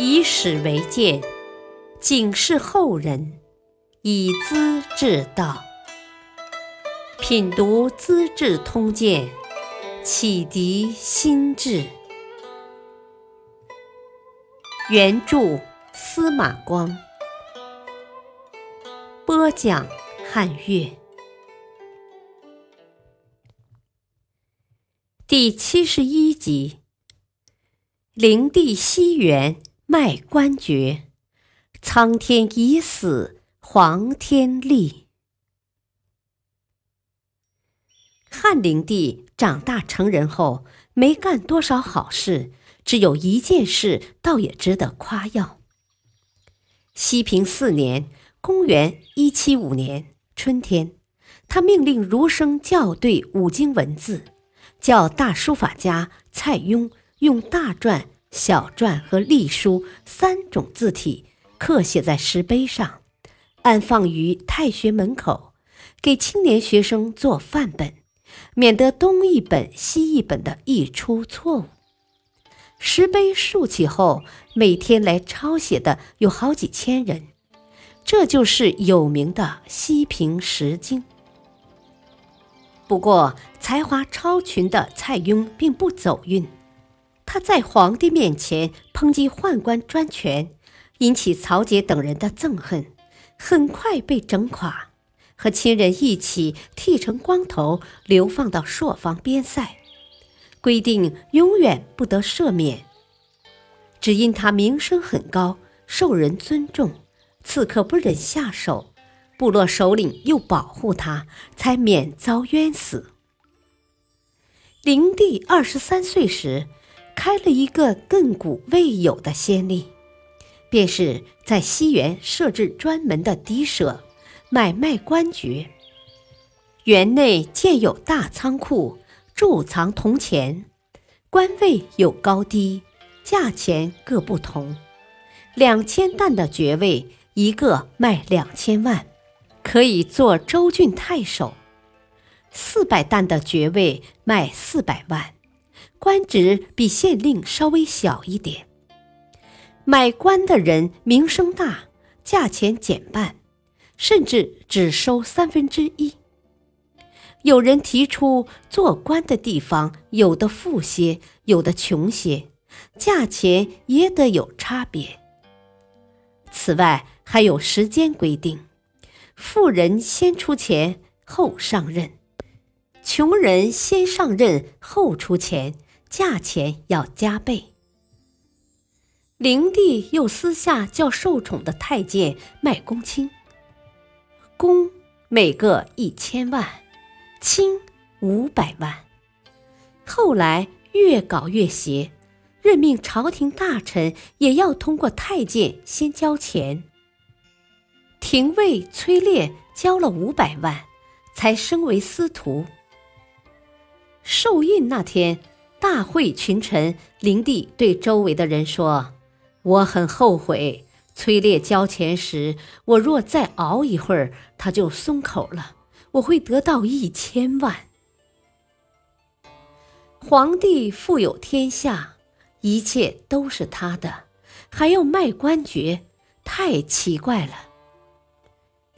以史为鉴，警示后人，以资治道。品读《资治通鉴》，启迪心智。原著司马光，播讲汉乐。第七十一集：灵帝西元卖官爵，苍天已死，黄天立。汉灵帝长大成人后，没干多少好事，只有一件事倒也值得夸耀。西平四年（公元175年）春天，他命令儒生校对五经文字，叫大书法家蔡邕用大篆、小篆和隶书三种字体刻写在石碑上，安放于太学门口，给青年学生做范本。免得东一本西一本的译出错误。石碑竖起后，每天来抄写的有好几千人，这就是有名的西平石经。不过，才华超群的蔡邕并不走运，他在皇帝面前抨击宦官专权，引起曹节等人的憎恨，很快被整垮。和亲人一起剃成光头，流放到朔方边塞，规定永远不得赦免。只因他名声很高，受人尊重，刺客不忍下手，部落首领又保护他，才免遭冤死。灵帝二十三岁时，开了一个亘古未有的先例，便是在西园设置专门的敌舍。买卖官爵，园内建有大仓库，贮藏铜钱，官位有高低，价钱各不同。两千担的爵位，一个卖两千万，可以做州郡太守；四百担的爵位卖四百万，官职比县令稍微小一点。买官的人名声大，价钱减半。甚至只收三分之一。有人提出，做官的地方有的富些，有的穷些，价钱也得有差别。此外，还有时间规定：富人先出钱后上任，穷人先上任后出钱，价钱要加倍。灵帝又私下叫受宠的太监卖公卿。公每个一千万，卿五百万。后来越搞越邪，任命朝廷大臣也要通过太监先交钱。廷尉崔烈交了五百万，才升为司徒。受印那天，大会群臣，灵帝对周围的人说：“我很后悔。”崔烈交钱时，我若再熬一会儿，他就松口了，我会得到一千万。皇帝富有天下，一切都是他的，还要卖官爵，太奇怪了。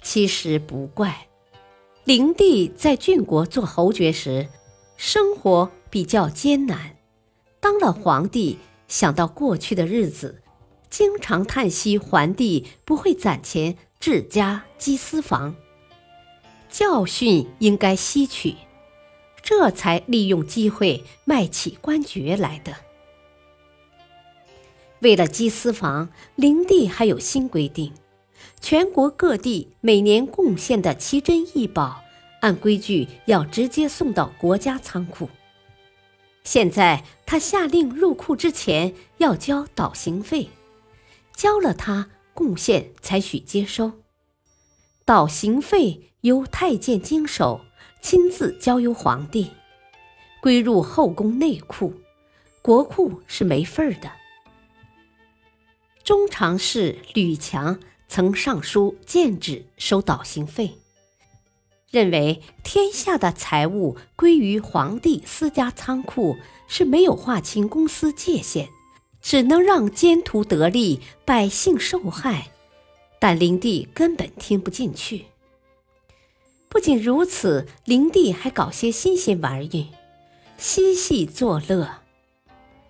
其实不怪，灵帝在郡国做侯爵时，生活比较艰难，当了皇帝，想到过去的日子。经常叹息，桓帝不会攒钱治家积私房，教训应该吸取，这才利用机会卖起官爵来的。为了积私房，灵帝还有新规定：全国各地每年贡献的奇珍异宝，按规矩要直接送到国家仓库。现在他下令入库之前要交导行费。交了他贡献，才许接收。导行费由太监经手，亲自交由皇帝，归入后宫内库，国库是没份儿的。中常侍吕强曾上书谏止收导行费，认为天下的财物归于皇帝私家仓库是没有划清公私界限。只能让奸徒得利，百姓受害。但灵帝根本听不进去。不仅如此，灵帝还搞些新鲜玩意，嬉戏作乐。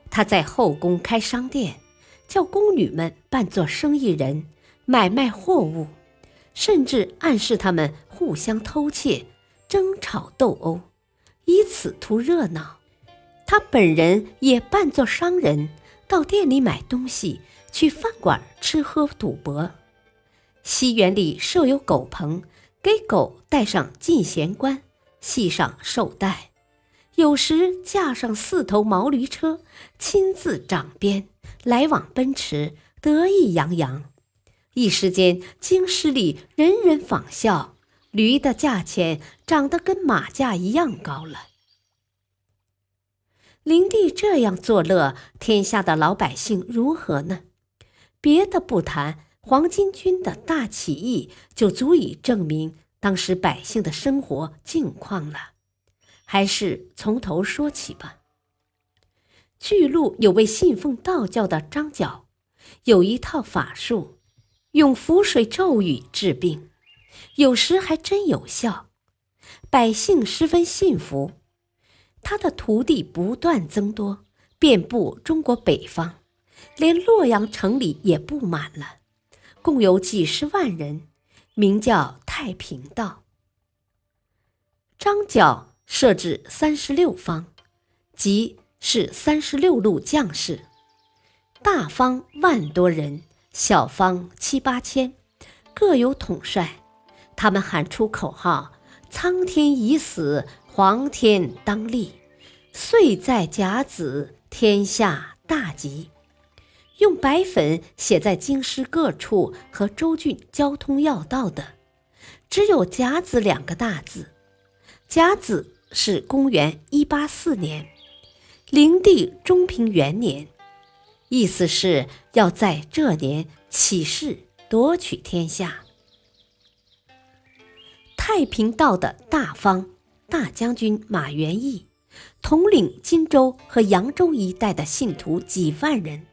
他在后宫开商店，叫宫女们扮作生意人，买卖货物，甚至暗示他们互相偷窃、争吵斗殴，以此图热闹。他本人也扮作商人，到店里买东西，去饭馆吃喝赌博。西园里设有狗棚，给狗戴上进贤冠，系上绶带；有时驾上四头毛驴车，亲自掌鞭，来往奔驰，得意洋洋。一时间，京师里人人仿效，驴的价钱涨得跟马价一样高了。灵帝这样作乐，天下的老百姓如何呢？别的不谈。黄巾军的大起义就足以证明当时百姓的生活境况了，还是从头说起吧。巨鹿有位信奉道教的张角，有一套法术，用符水咒语治病，有时还真有效，百姓十分信服。他的徒弟不断增多，遍布中国北方，连洛阳城里也布满了。共有几十万人，名叫太平道。张角设置三十六方，即是三十六路将士，大方万多人，小方七八千，各有统帅。他们喊出口号：“苍天已死，黄天当立，岁在甲子，天下大吉。”用白粉写在京师各处和州郡交通要道的，只有“甲子”两个大字。甲子是公元一八四年，灵帝中平元年，意思是要在这年起事夺取天下。太平道的大方大将军马元义，统领荆州和扬州一带的信徒几万人。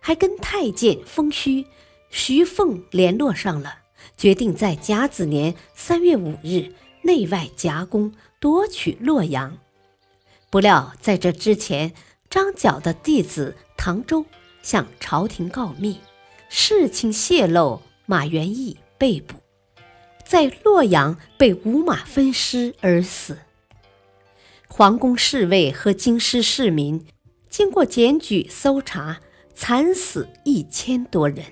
还跟太监封虚、徐凤联络上了，决定在甲子年三月五日内外夹攻，夺取洛阳。不料在这之前，张角的弟子唐周向朝廷告密，事情泄露，马元义被捕，在洛阳被五马分尸而死。皇宫侍卫和京师市民经过检举搜查。惨死一千多人。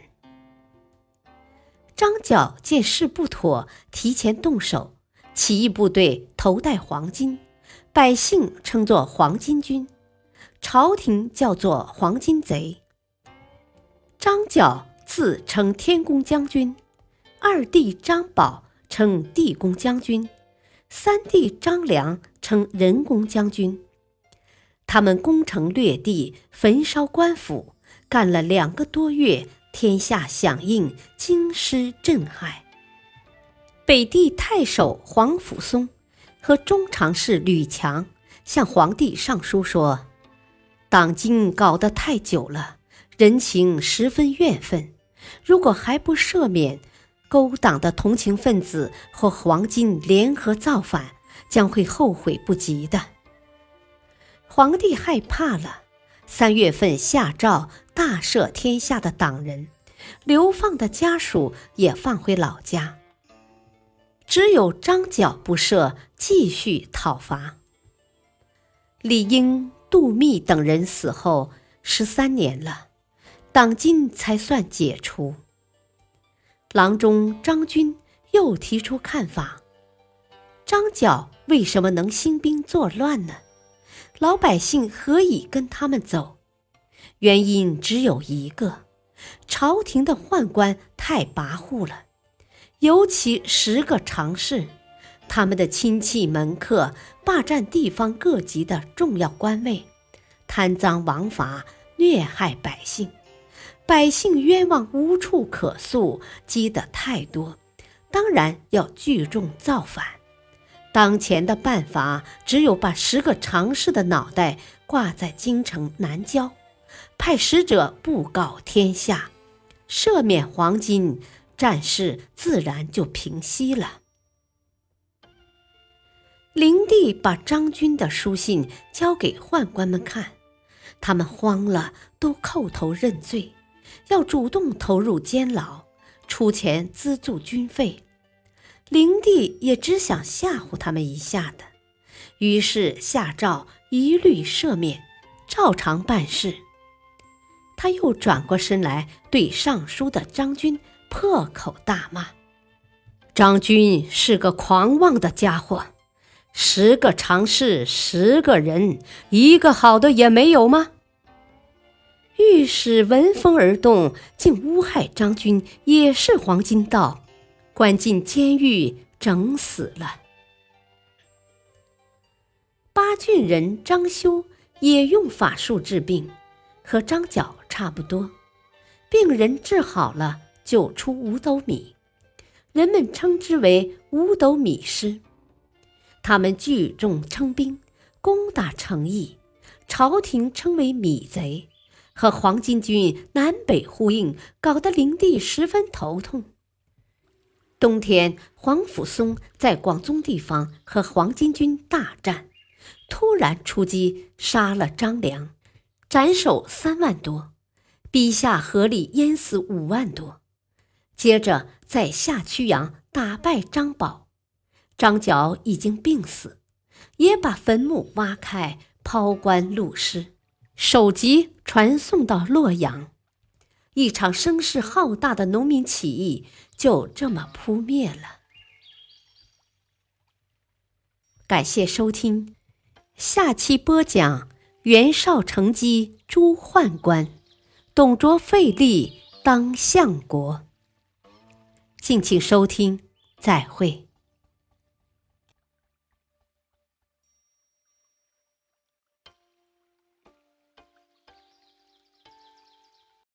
张角见势不妥，提前动手。起义部队头戴黄金，百姓称作黄巾军，朝廷叫做黄巾贼。张角自称天公将军，二弟张宝称地公将军，三弟张良称人公将军。他们攻城略地，焚烧官府。干了两个多月，天下响应，京师震撼。北地太守黄甫松和中常侍吕强向皇帝上书说：“党金搞得太久了，人情十分怨愤。如果还不赦免，勾党的同情分子和黄金联合造反，将会后悔不及的。”皇帝害怕了。三月份下诏大赦天下的党人，流放的家属也放回老家。只有张角不赦，继续讨伐。李英、杜密等人死后十三年了，党禁才算解除。郎中张军又提出看法：张角为什么能兴兵作乱呢？老百姓何以跟他们走？原因只有一个：朝廷的宦官太跋扈了，尤其十个常侍，他们的亲戚门客霸占地方各级的重要官位，贪赃枉法，虐害百姓，百姓冤枉无处可诉，积得太多，当然要聚众造反。当前的办法只有把十个常侍的脑袋挂在京城南郊，派使者布告天下，赦免黄金，战事自然就平息了。灵帝把张军的书信交给宦官们看，他们慌了，都叩头认罪，要主动投入监牢，出钱资助军费。灵帝也只想吓唬他们一下的，于是下诏一律赦免，照常办事。他又转过身来，对尚书的张军破口大骂：“张军是个狂妄的家伙，十个常侍十个人，一个好的也没有吗？”御史闻风而动，竟诬害张军也是黄金道。关进监狱，整死了。八郡人张修也用法术治病，和张角差不多。病人治好了，就出五斗米，人们称之为五斗米师。他们聚众称兵，攻打城邑，朝廷称为米贼，和黄巾军南北呼应，搞得灵帝十分头痛。冬天，黄甫松在广宗地方和黄巾军大战，突然出击，杀了张良，斩首三万多，逼下河里淹死五万多。接着在下曲阳打败张宝，张角已经病死，也把坟墓挖开，抛棺戮尸，首级传送到洛阳。一场声势浩大的农民起义就这么扑灭了。感谢收听，下期播讲袁绍乘机诛宦官，董卓废立当相国。敬请收听，再会。